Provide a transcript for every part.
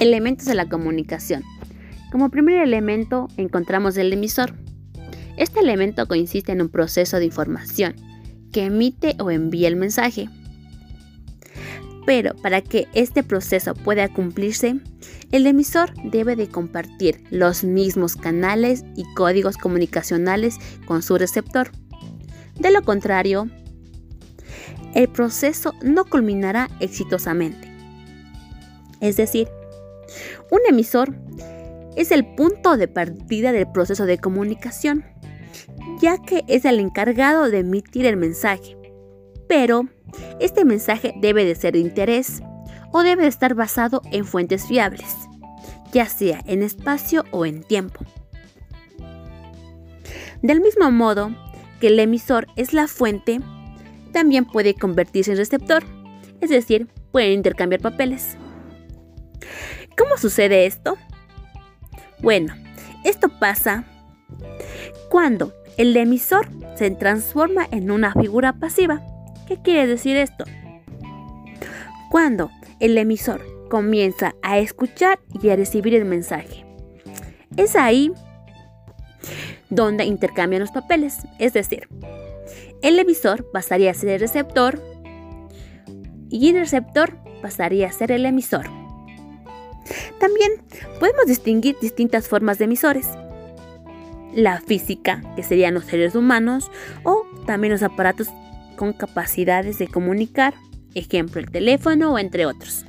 Elementos de la comunicación. Como primer elemento encontramos el emisor. Este elemento consiste en un proceso de información que emite o envía el mensaje. Pero para que este proceso pueda cumplirse, el emisor debe de compartir los mismos canales y códigos comunicacionales con su receptor. De lo contrario, el proceso no culminará exitosamente. Es decir, un emisor es el punto de partida del proceso de comunicación, ya que es el encargado de emitir el mensaje. Pero este mensaje debe de ser de interés o debe de estar basado en fuentes fiables, ya sea en espacio o en tiempo. Del mismo modo que el emisor es la fuente, también puede convertirse en receptor, es decir, pueden intercambiar papeles. ¿Cómo sucede esto? Bueno, esto pasa cuando el emisor se transforma en una figura pasiva. ¿Qué quiere decir esto? Cuando el emisor comienza a escuchar y a recibir el mensaje. Es ahí donde intercambian los papeles, es decir, el emisor pasaría a ser el receptor y el receptor pasaría a ser el emisor. También podemos distinguir distintas formas de emisores. La física, que serían los seres humanos, o también los aparatos con capacidades de comunicar, ejemplo el teléfono o entre otros.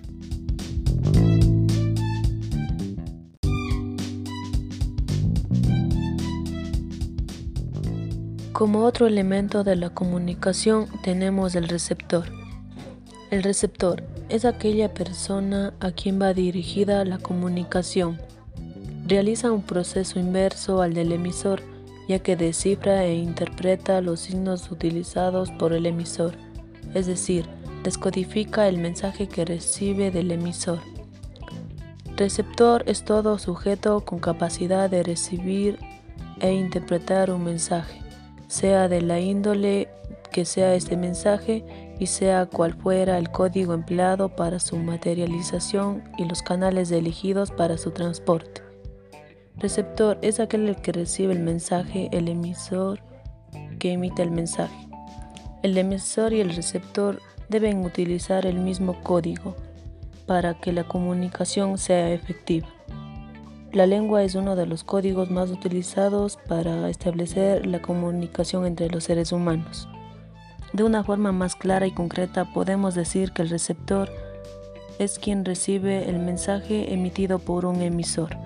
Como otro elemento de la comunicación tenemos el receptor. El receptor es aquella persona a quien va dirigida la comunicación. Realiza un proceso inverso al del emisor, ya que descifra e interpreta los signos utilizados por el emisor, es decir, descodifica el mensaje que recibe del emisor. Receptor es todo sujeto con capacidad de recibir e interpretar un mensaje, sea de la índole que sea este mensaje y sea cual fuera el código empleado para su materialización y los canales elegidos para su transporte. Receptor es aquel que recibe el mensaje, el emisor que emite el mensaje. El emisor y el receptor deben utilizar el mismo código para que la comunicación sea efectiva. La lengua es uno de los códigos más utilizados para establecer la comunicación entre los seres humanos. De una forma más clara y concreta podemos decir que el receptor es quien recibe el mensaje emitido por un emisor.